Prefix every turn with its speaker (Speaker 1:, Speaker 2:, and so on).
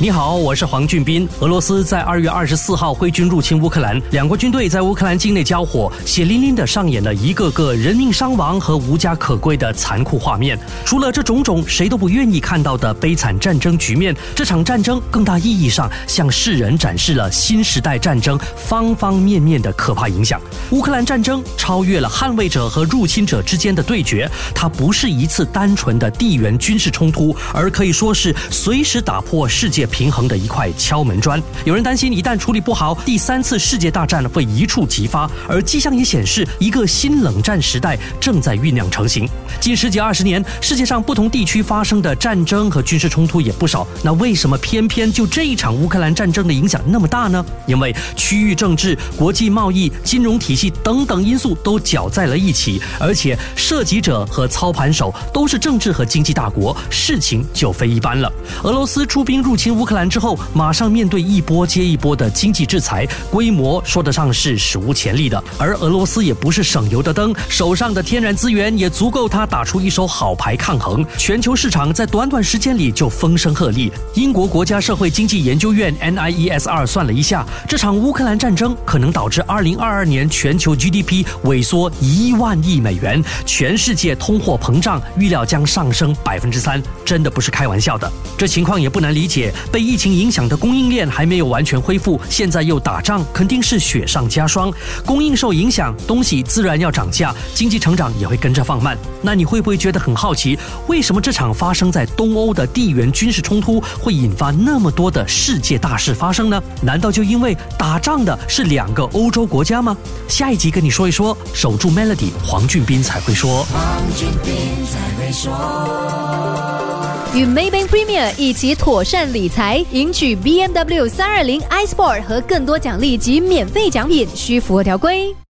Speaker 1: 你好，我是黄俊斌。俄罗斯在二月二十四号挥军入侵乌克兰，两国军队在乌克兰境内交火，血淋淋的上演了一个个人命伤亡和无家可归的残酷画面。除了这种种谁都不愿意看到的悲惨战争局面，这场战争更大意义上向世人展示了新时代战争方方面面的可怕影响。乌克兰战争超越了捍卫者和入侵者之间的对决，它不是一次单纯的地缘军事冲突，而可以说是随时打破世界。平衡的一块敲门砖。有人担心，一旦处理不好，第三次世界大战会一触即发。而迹象也显示，一个新冷战时代正在酝酿成型。近十几二十年，世界上不同地区发生的战争和军事冲突也不少。那为什么偏偏就这一场乌克兰战争的影响那么大呢？因为区域政治、国际贸易、金融体系等等因素都搅在了一起，而且涉及者和操盘手都是政治和经济大国，事情就非一般了。俄罗斯出兵入侵。乌克兰之后，马上面对一波接一波的经济制裁，规模说得上是史无前例的。而俄罗斯也不是省油的灯，手上的天然资源也足够他打出一手好牌抗衡。全球市场在短短时间里就风声鹤唳。英国国家社会经济研究院 NIESR 算了一下，这场乌克兰战争可能导致2022年全球 GDP 萎缩一万亿美元，全世界通货膨胀预料将上升百分之三，真的不是开玩笑的。这情况也不难理解。被疫情影响的供应链还没有完全恢复，现在又打仗，肯定是雪上加霜。供应受影响，东西自然要涨价，经济成长也会跟着放慢。那你会不会觉得很好奇，为什么这场发生在东欧的地缘军事冲突会引发那么多的世界大事发生呢？难道就因为打仗的是两个欧洲国家吗？下一集跟你说一说，守住 Melody，黄俊斌才会说。黄俊斌才会
Speaker 2: 说。与 Maybank Premier 一起妥善理财，赢取 BMW 三二零 iSport 和更多奖励及免费奖品，需符合条规。